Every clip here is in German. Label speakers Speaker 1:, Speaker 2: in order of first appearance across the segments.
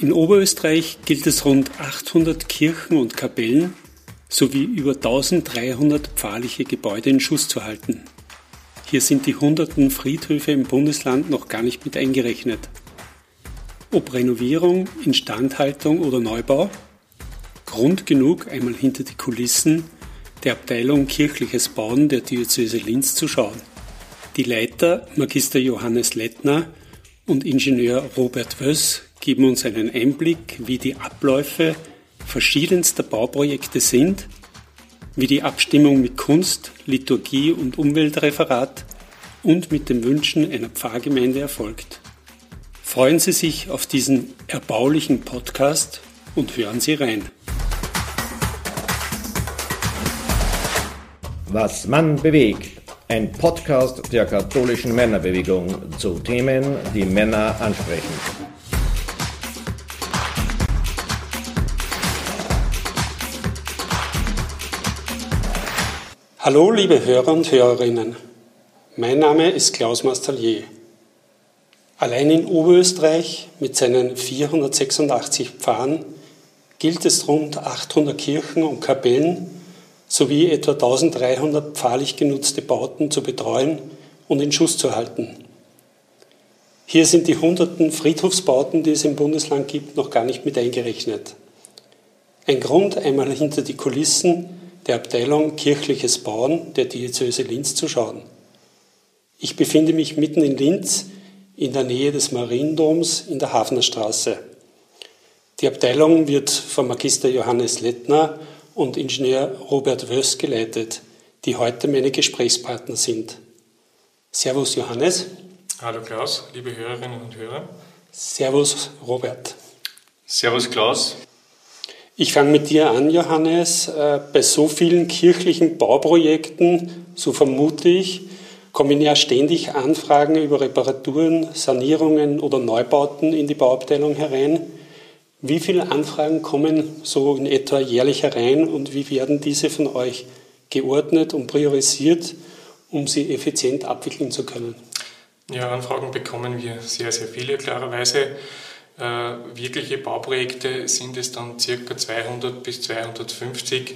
Speaker 1: In Oberösterreich gilt es rund 800 Kirchen und Kapellen sowie über 1300 pfarrliche Gebäude in Schuss zu halten. Hier sind die hunderten Friedhöfe im Bundesland noch gar nicht mit eingerechnet. Ob Renovierung, Instandhaltung oder Neubau, Grund genug, einmal hinter die Kulissen der Abteilung Kirchliches Bauen der Diözese Linz zu schauen. Die Leiter Magister Johannes Lettner und Ingenieur Robert Wöss geben uns einen Einblick, wie die Abläufe verschiedenster Bauprojekte sind, wie die Abstimmung mit Kunst, Liturgie und Umweltreferat und mit den Wünschen einer Pfarrgemeinde erfolgt. Freuen Sie sich auf diesen erbaulichen Podcast und hören Sie rein.
Speaker 2: Was Mann bewegt. Ein Podcast der katholischen Männerbewegung zu Themen, die Männer ansprechen.
Speaker 1: Hallo liebe Hörer und Hörerinnen, mein Name ist Klaus Mastallier. Allein in Oberösterreich mit seinen 486 Pfarren gilt es rund 800 Kirchen und Kapellen sowie etwa 1300 pfarrlich genutzte Bauten zu betreuen und in Schuss zu halten. Hier sind die hunderten Friedhofsbauten, die es im Bundesland gibt, noch gar nicht mit eingerechnet. Ein Grund, einmal hinter die Kulissen der Abteilung Kirchliches Bauen der Diözese Linz zu schauen. Ich befinde mich mitten in Linz in der Nähe des Mariendoms in der Hafnerstraße. Die Abteilung wird von Magister Johannes Lettner und Ingenieur Robert Wöss geleitet, die heute meine Gesprächspartner sind. Servus Johannes.
Speaker 3: Hallo Klaus, liebe Hörerinnen und Hörer.
Speaker 1: Servus Robert.
Speaker 4: Servus Klaus.
Speaker 1: Ich fange mit dir an, Johannes. Äh, bei so vielen kirchlichen Bauprojekten, so vermute ich, kommen ja ständig Anfragen über Reparaturen, Sanierungen oder Neubauten in die Bauabteilung herein. Wie viele Anfragen kommen so in etwa jährlich herein und wie werden diese von euch geordnet und priorisiert, um sie effizient abwickeln zu können?
Speaker 3: Ja, Anfragen bekommen wir sehr, sehr viele, klarerweise. Äh, wirkliche Bauprojekte sind es dann circa 200 bis 250,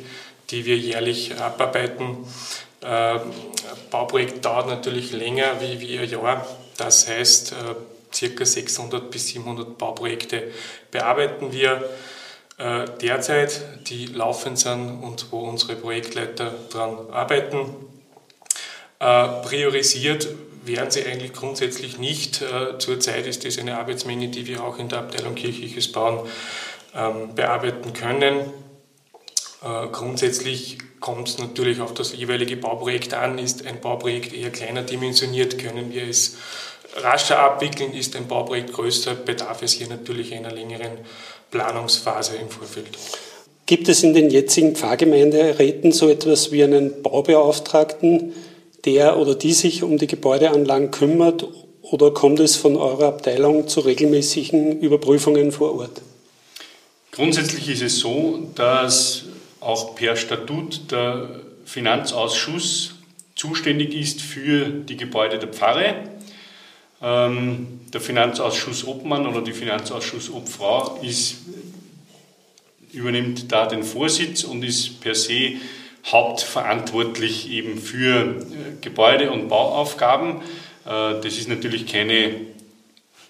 Speaker 3: die wir jährlich abarbeiten. Äh, Bauprojekt dauert natürlich länger wie, wie ein Jahr. Das heißt, äh, circa 600 bis 700 Bauprojekte bearbeiten wir derzeit, die laufen sind und wo unsere Projektleiter daran arbeiten. Priorisiert wären sie eigentlich grundsätzlich nicht. Äh, zurzeit ist das eine Arbeitsmenge, die wir auch in der Abteilung kirchliches Bauen ähm, bearbeiten können. Äh, grundsätzlich kommt es natürlich auf das jeweilige Bauprojekt an. Ist ein Bauprojekt eher kleiner dimensioniert, können wir es rascher abwickeln. Ist ein Bauprojekt größer, bedarf es hier natürlich einer längeren Planungsphase im Vorfeld.
Speaker 1: Gibt es in den jetzigen Pfarrgemeinderäten so etwas wie einen Baubeauftragten, der oder die sich um die Gebäudeanlagen kümmert oder kommt es von eurer Abteilung zu regelmäßigen Überprüfungen vor Ort?
Speaker 4: Grundsätzlich ist es so, dass auch per Statut der Finanzausschuss zuständig ist für die Gebäude der Pfarre. Ähm, der Finanzausschuss Obmann oder die Finanzausschuss Obfrau ist, übernimmt da den Vorsitz und ist per se hauptverantwortlich eben für äh, Gebäude- und Bauaufgaben. Äh, das ist natürlich keine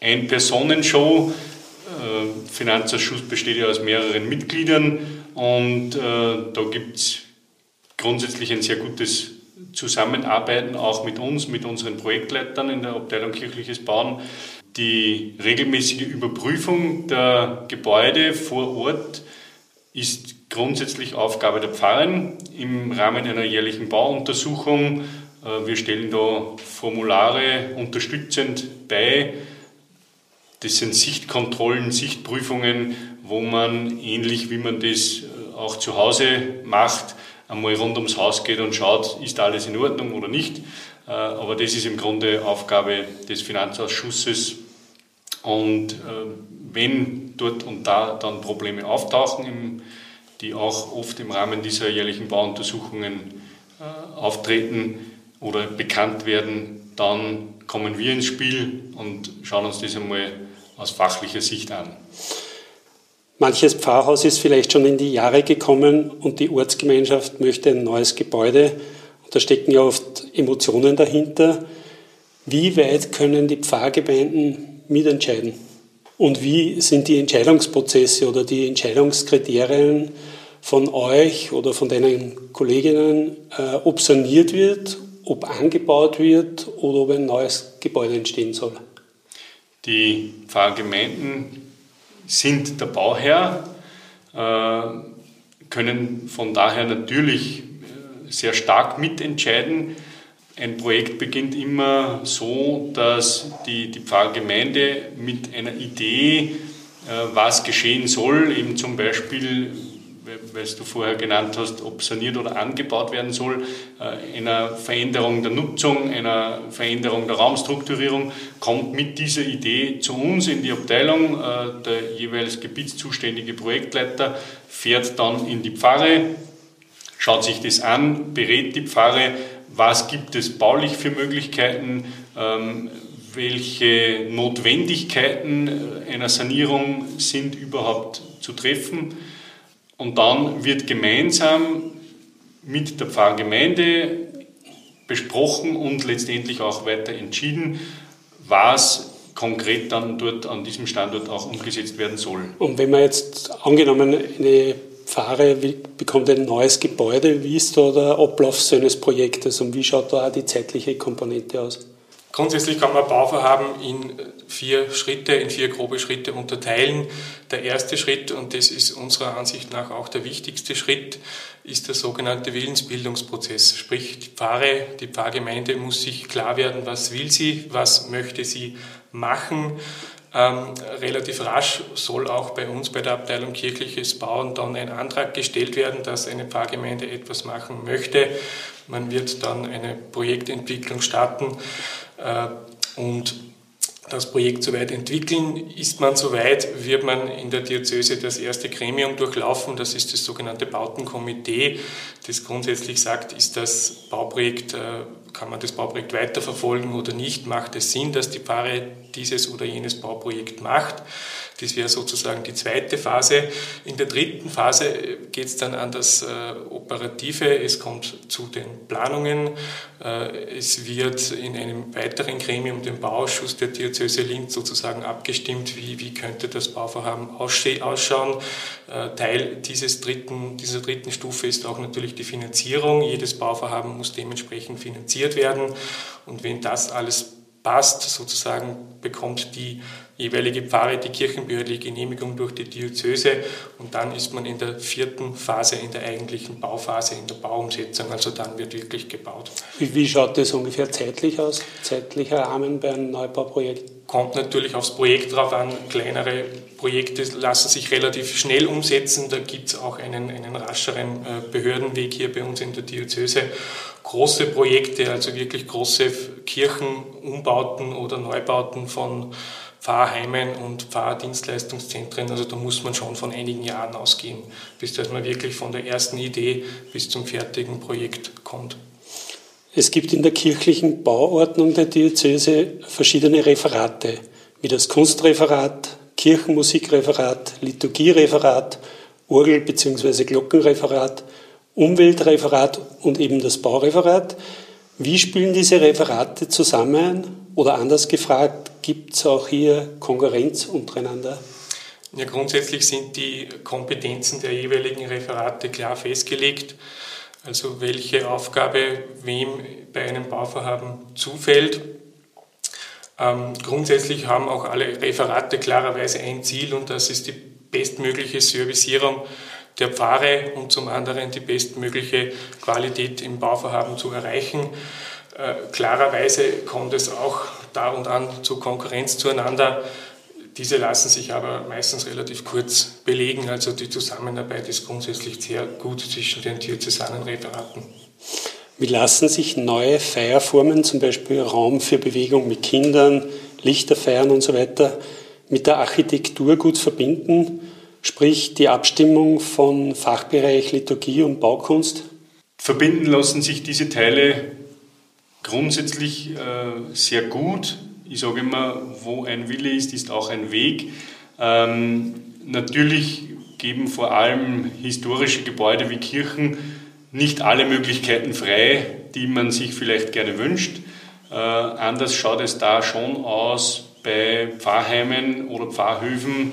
Speaker 4: Ein-Personen-Show. Äh, Finanzausschuss besteht ja aus mehreren Mitgliedern und da gibt es grundsätzlich ein sehr gutes Zusammenarbeiten auch mit uns, mit unseren Projektleitern in der Abteilung kirchliches Bauen. Die regelmäßige Überprüfung der Gebäude vor Ort ist grundsätzlich Aufgabe der Pfarren im Rahmen einer jährlichen Bauuntersuchung. Äh, wir stellen da Formulare unterstützend bei. Das sind Sichtkontrollen, Sichtprüfungen, wo man ähnlich wie man das äh, auch zu Hause macht, einmal rund ums Haus geht und schaut, ist alles in Ordnung oder nicht. Äh, aber das ist im Grunde Aufgabe des Finanzausschusses. Und wenn dort und da dann Probleme auftauchen im die auch oft im Rahmen dieser jährlichen Bauuntersuchungen äh, auftreten oder bekannt werden, dann kommen wir ins Spiel und schauen uns das einmal aus fachlicher Sicht an.
Speaker 1: Manches Pfarrhaus ist vielleicht schon in die Jahre gekommen und die Ortsgemeinschaft möchte ein neues Gebäude. Und da stecken ja oft Emotionen dahinter. Wie weit können die Pfarrgemeinden mitentscheiden? Und wie sind die Entscheidungsprozesse oder die Entscheidungskriterien von euch oder von deinen Kolleginnen, äh, ob saniert wird, ob angebaut wird oder ob ein neues Gebäude entstehen soll?
Speaker 4: Die Pfarrgemeinden sind der Bauherr, äh, können von daher natürlich äh, sehr stark mitentscheiden. Ein Projekt beginnt immer so, dass die, die Pfarrgemeinde mit einer Idee, äh, was geschehen soll, eben zum Beispiel weil du vorher genannt hast, ob saniert oder angebaut werden soll, äh, einer Veränderung der Nutzung, einer Veränderung der Raumstrukturierung, kommt mit dieser Idee zu uns in die Abteilung. Äh, der jeweils gebietszuständige Projektleiter fährt dann in die Pfarre, schaut sich das an, berät die Pfarre, was gibt es baulich für Möglichkeiten, ähm, welche Notwendigkeiten einer Sanierung sind überhaupt zu treffen und dann wird gemeinsam mit der Pfarrgemeinde besprochen und letztendlich auch weiter entschieden, was konkret dann dort an diesem Standort auch umgesetzt werden soll.
Speaker 1: Und wenn man jetzt angenommen eine Pfarre bekommt ein neues Gebäude, wie ist da der Ablauf so eines Projektes und wie schaut da auch die zeitliche Komponente aus?
Speaker 3: Grundsätzlich kann man Bauvorhaben in vier Schritte, in vier grobe Schritte unterteilen. Der erste Schritt, und das ist unserer Ansicht nach auch der wichtigste Schritt, ist der sogenannte Willensbildungsprozess. Sprich, die Pfarre, die Pfarrgemeinde muss sich klar werden, was will sie, was möchte sie machen. Ähm, relativ rasch soll auch bei uns bei der Abteilung kirchliches Bauen dann ein Antrag gestellt werden, dass eine Pfarrgemeinde etwas machen möchte. Man wird dann eine Projektentwicklung starten äh, und das Projekt soweit entwickeln. Ist man soweit, wird man in der Diözese das erste Gremium durchlaufen. Das ist das sogenannte Bautenkomitee, das grundsätzlich sagt, ist das Bauprojekt, äh, kann man das Bauprojekt weiterverfolgen oder nicht? Macht es Sinn, dass die Pfarre dieses oder jenes Bauprojekt macht? Das wäre sozusagen die zweite Phase. In der dritten Phase geht es dann an das äh, Operative. Es kommt zu den Planungen. Äh, es wird in einem weiteren Gremium, dem Bauausschuss der Diözese Linz, sozusagen abgestimmt, wie, wie könnte das Bauvorhaben ausschauen. Äh, Teil dieses dritten, dieser dritten Stufe ist auch natürlich die Finanzierung. Jedes Bauvorhaben muss dementsprechend finanziert werden. Und wenn das alles passt, sozusagen bekommt die jeweilige Pfarre die kirchenbehördliche Genehmigung durch die Diözese und dann ist man in der vierten Phase, in der eigentlichen Bauphase, in der Bauumsetzung, also dann wird wirklich gebaut.
Speaker 1: Wie, wie schaut das ungefähr zeitlich aus, zeitlicher Rahmen bei einem Neubauprojekt?
Speaker 3: Kommt natürlich aufs Projekt drauf an. Kleinere Projekte lassen sich relativ schnell umsetzen. Da gibt es auch einen, einen rascheren äh, Behördenweg hier bei uns in der Diözese. Große Projekte, also wirklich große Kirchenumbauten oder Neubauten von Pfarrheimen und Pfarrdienstleistungszentren. Also da muss man schon von einigen Jahren ausgehen, bis dass man wirklich von der ersten Idee bis zum fertigen Projekt kommt.
Speaker 1: Es gibt in der kirchlichen Bauordnung der Diözese verschiedene Referate, wie das Kunstreferat, Kirchenmusikreferat, Liturgiereferat, Orgel- bzw. Glockenreferat, Umweltreferat und eben das Baureferat. Wie spielen diese Referate zusammen? Oder anders gefragt, gibt es auch hier Konkurrenz untereinander?
Speaker 3: Ja, grundsätzlich sind die Kompetenzen der jeweiligen Referate klar festgelegt. Also welche Aufgabe wem bei einem Bauvorhaben zufällt. Ähm, grundsätzlich haben auch alle Referate klarerweise ein Ziel und das ist die bestmögliche Servicierung der Pfarre und zum anderen die bestmögliche Qualität im Bauvorhaben zu erreichen. Äh, klarerweise kommt es auch da und an zu Konkurrenz zueinander. Diese lassen sich aber meistens relativ kurz belegen. Also die Zusammenarbeit ist grundsätzlich sehr gut zwischen den diözesanen Referaten.
Speaker 1: Wie lassen sich neue Feierformen, zum Beispiel Raum für Bewegung mit Kindern, Lichterfeiern und so weiter, mit der Architektur gut verbinden? Sprich die Abstimmung von Fachbereich Liturgie und Baukunst?
Speaker 4: Verbinden lassen sich diese Teile grundsätzlich äh, sehr gut. Ich sage immer, wo ein Wille ist, ist auch ein Weg. Ähm, natürlich geben vor allem historische Gebäude wie Kirchen nicht alle Möglichkeiten frei, die man sich vielleicht gerne wünscht. Äh, anders schaut es da schon aus bei Pfarrheimen oder Pfarrhöfen,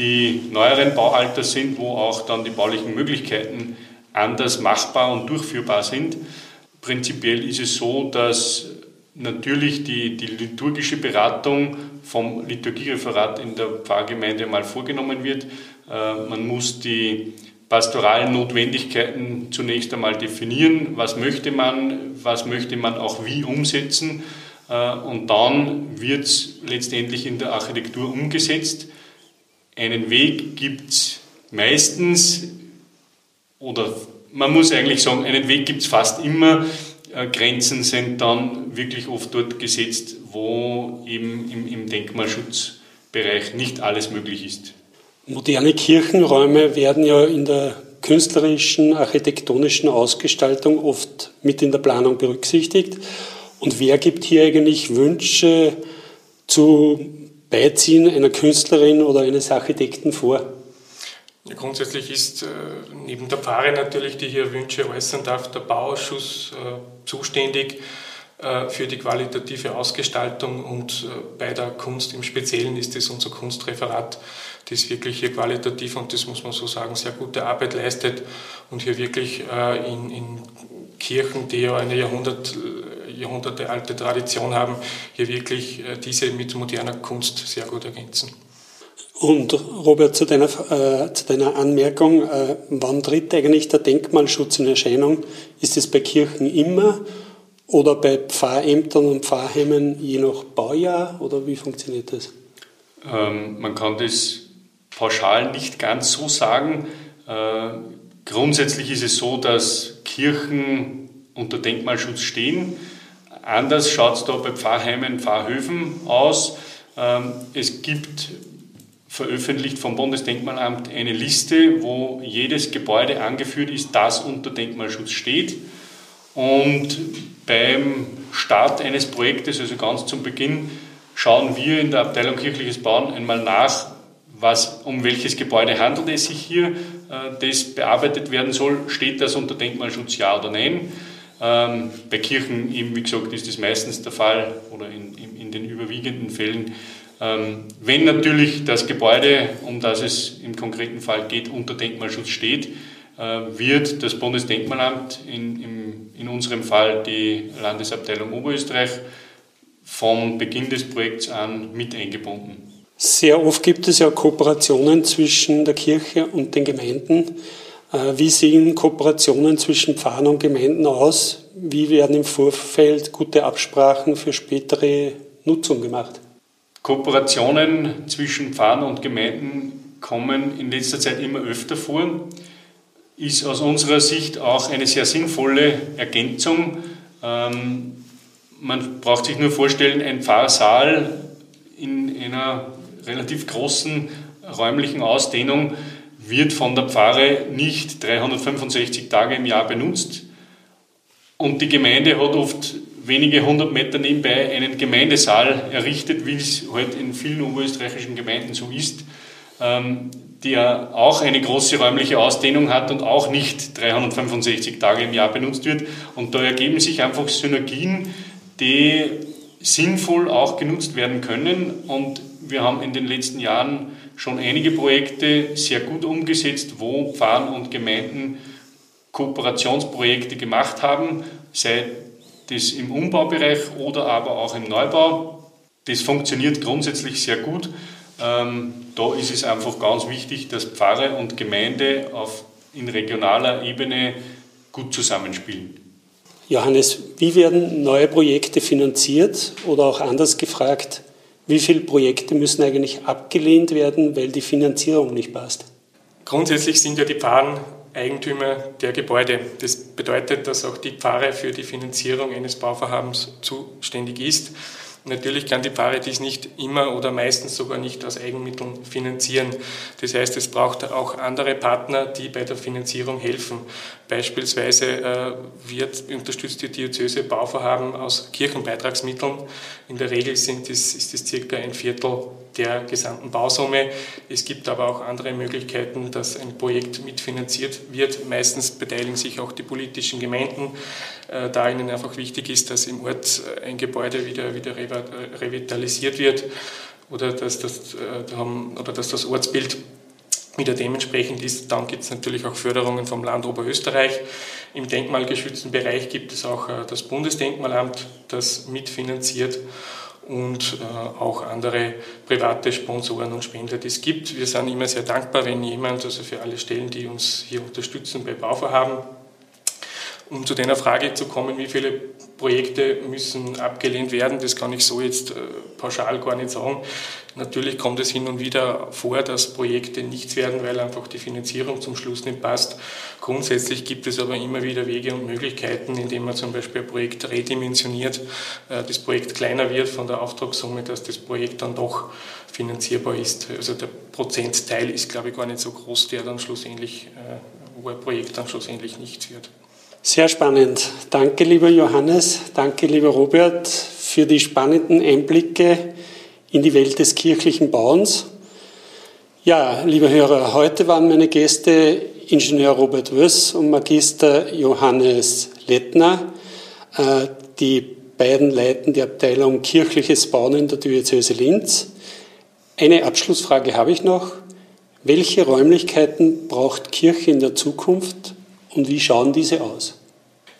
Speaker 4: die neueren Baualters sind, wo auch dann die baulichen Möglichkeiten anders machbar und durchführbar sind. Prinzipiell ist es so, dass natürlich die, die liturgische Beratung vom Liturgiereferat in der Pfarrgemeinde mal vorgenommen wird. Äh, man muss die pastoralen Notwendigkeiten zunächst einmal definieren. Was möchte man, was möchte man auch wie umsetzen? Äh, und dann wird es letztendlich in der Architektur umgesetzt. Einen Weg gibt es meistens, oder man muss eigentlich sagen, einen Weg gibt es fast immer. Äh, Grenzen sind dann wirklich oft dort gesetzt, wo eben im, im Denkmalschutzbereich nicht alles möglich ist.
Speaker 1: Moderne Kirchenräume werden ja in der künstlerischen, architektonischen Ausgestaltung oft mit in der Planung berücksichtigt. Und wer gibt hier eigentlich Wünsche zu Beiziehen einer Künstlerin oder eines Architekten vor?
Speaker 3: Grundsätzlich ist äh, neben der Pfarre natürlich, die hier Wünsche äußern darf, der Bauausschuss äh, zuständig äh, für die qualitative Ausgestaltung und bei der Kunst im Speziellen ist es unser Kunstreferat, das wirklich hier qualitativ und das muss man so sagen, sehr gute Arbeit leistet und hier wirklich in, in Kirchen, die ja eine Jahrhundert, jahrhundertealte Tradition haben, hier wirklich diese mit moderner Kunst sehr gut ergänzen.
Speaker 1: Und Robert, zu deiner, äh, zu deiner Anmerkung, äh, wann tritt eigentlich der Denkmalschutz in Erscheinung? Ist es bei Kirchen immer oder bei Pfarrämtern und Pfarrheimen je nach Baujahr oder wie funktioniert das?
Speaker 4: Ähm, man kann das pauschal nicht ganz so sagen. Äh, grundsätzlich ist es so, dass Kirchen unter Denkmalschutz stehen. Anders schaut es da bei Pfarrheimen, Pfarrhöfen aus. Ähm, es gibt veröffentlicht vom Bundesdenkmalamt eine Liste, wo jedes Gebäude angeführt ist, das unter Denkmalschutz steht. Und beim Start eines Projektes, also ganz zum Beginn, schauen wir in der Abteilung Kirchliches Bauen einmal nach, was, um welches Gebäude handelt es sich hier, äh, das bearbeitet werden soll. Steht das unter Denkmalschutz, ja oder nein? Ähm, bei Kirchen eben, wie gesagt, ist das meistens der Fall oder in, in den überwiegenden Fällen ähm, wenn natürlich das Gebäude, um das es im konkreten Fall geht, unter Denkmalschutz steht, äh, wird das Bundesdenkmalamt, in, in unserem Fall die Landesabteilung Oberösterreich, vom Beginn des Projekts an mit eingebunden.
Speaker 1: Sehr oft gibt es ja Kooperationen zwischen der Kirche und den Gemeinden. Äh, wie sehen Kooperationen zwischen Pfarrern und Gemeinden aus? Wie werden im Vorfeld gute Absprachen für spätere Nutzung gemacht?
Speaker 4: Kooperationen zwischen Pfarrern und Gemeinden kommen in letzter Zeit immer öfter vor. Ist aus unserer Sicht auch eine sehr sinnvolle Ergänzung. Ähm, man braucht sich nur vorstellen, ein Pfarrsaal in einer relativ großen räumlichen Ausdehnung wird von der Pfarre nicht 365 Tage im Jahr benutzt. Und die Gemeinde hat oft wenige hundert Meter nebenbei einen Gemeindesaal errichtet, wie es heute halt in vielen oberösterreichischen Gemeinden so ist, ähm, der auch eine große räumliche Ausdehnung hat und auch nicht 365 Tage im Jahr benutzt wird. Und da ergeben sich einfach Synergien, die sinnvoll auch genutzt werden können. Und wir haben in den letzten Jahren schon einige Projekte sehr gut umgesetzt, wo Pfarren und Gemeinden Kooperationsprojekte gemacht haben, sei das im Umbaubereich oder aber auch im Neubau. Das funktioniert grundsätzlich sehr gut. Ähm, da ist es einfach ganz wichtig, dass Pfarre und Gemeinde auf, in regionaler Ebene gut zusammenspielen.
Speaker 1: Johannes, wie werden neue Projekte finanziert oder auch anders gefragt, wie viele Projekte müssen eigentlich abgelehnt werden, weil die Finanzierung nicht passt?
Speaker 3: Grundsätzlich sind ja die Pfarren Eigentümer der Gebäude. Das bedeutet, dass auch die Pfarre für die Finanzierung eines Bauvorhabens zuständig ist. Natürlich kann die Pfarre dies nicht immer oder meistens sogar nicht aus Eigenmitteln finanzieren. Das heißt, es braucht auch andere Partner, die bei der Finanzierung helfen. Beispielsweise äh, wird, unterstützt die Diözese Bauvorhaben aus Kirchenbeitragsmitteln. In der Regel sind das, ist das circa ein Viertel der gesamten Bausumme. Es gibt aber auch andere Möglichkeiten, dass ein Projekt mitfinanziert wird. Meistens beteiligen sich auch die politischen Gemeinden, da ihnen einfach wichtig ist, dass im Ort ein Gebäude wieder, wieder revitalisiert wird oder dass das, äh, oder dass das Ortsbild wieder dementsprechend ist. Dann gibt es natürlich auch Förderungen vom Land Oberösterreich. Im denkmalgeschützten Bereich gibt es auch äh, das Bundesdenkmalamt, das mitfinanziert und äh, auch andere private Sponsoren und Spender, die es gibt. Wir sind immer sehr dankbar, wenn jemand, also für alle Stellen, die uns hier unterstützen bei Bauvorhaben, um zu deiner Frage zu kommen, wie viele Projekte müssen abgelehnt werden, das kann ich so jetzt äh, pauschal gar nicht sagen. Natürlich kommt es hin und wieder vor, dass Projekte nichts werden, weil einfach die Finanzierung zum Schluss nicht passt. Grundsätzlich gibt es aber immer wieder Wege und Möglichkeiten, indem man zum Beispiel ein Projekt redimensioniert, äh, das Projekt kleiner wird von der Auftragssumme, dass das Projekt dann doch finanzierbar ist. Also der Prozentteil ist, glaube ich, gar nicht so groß, der dann schlussendlich, äh, wo ein Projekt dann schlussendlich nichts wird.
Speaker 1: Sehr spannend. Danke, lieber Johannes. Danke, lieber Robert, für die spannenden Einblicke in die Welt des kirchlichen Bauens. Ja, liebe Hörer, heute waren meine Gäste Ingenieur Robert Wöss und Magister Johannes Lettner. Äh, die beiden leiten die Abteilung Kirchliches Bauen in der Diözese Linz. Eine Abschlussfrage habe ich noch. Welche Räumlichkeiten braucht Kirche in der Zukunft und wie schauen diese aus?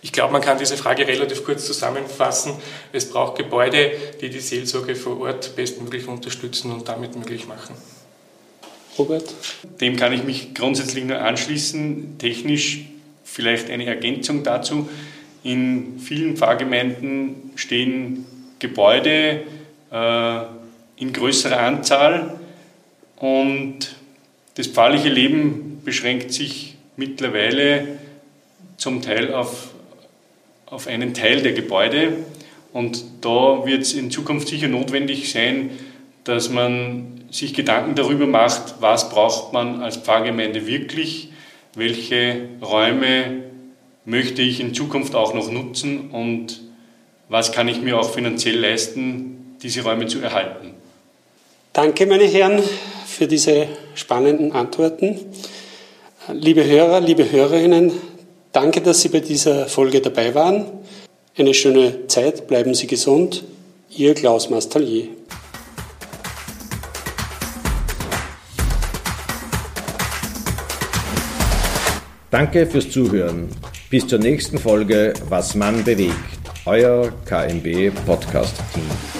Speaker 3: Ich glaube, man kann diese Frage relativ kurz zusammenfassen. Es braucht Gebäude, die die Seelsorge vor Ort bestmöglich unterstützen und damit möglich machen.
Speaker 4: Robert? Dem kann ich mich grundsätzlich nur anschließen. Technisch vielleicht eine Ergänzung dazu. In vielen Pfarrgemeinden stehen Gebäude äh, in größerer Anzahl und das pfarrliche Leben beschränkt sich mittlerweile zum Teil auf, auf einen Teil der Gebäude. Und da wird es in Zukunft sicher notwendig sein, dass man sich Gedanken darüber macht, was braucht man als Pfarrgemeinde wirklich, welche Räume möchte ich in Zukunft auch noch nutzen und was kann ich mir auch finanziell leisten, diese Räume zu erhalten.
Speaker 1: Danke, meine Herren, für diese spannenden Antworten. Liebe Hörer, liebe Hörerinnen, Danke, dass Sie bei dieser Folge dabei waren. Eine schöne Zeit, bleiben Sie gesund. Ihr Klaus Mastallier.
Speaker 2: Danke fürs Zuhören. Bis zur nächsten Folge Was man bewegt. Euer KMB Podcast Team.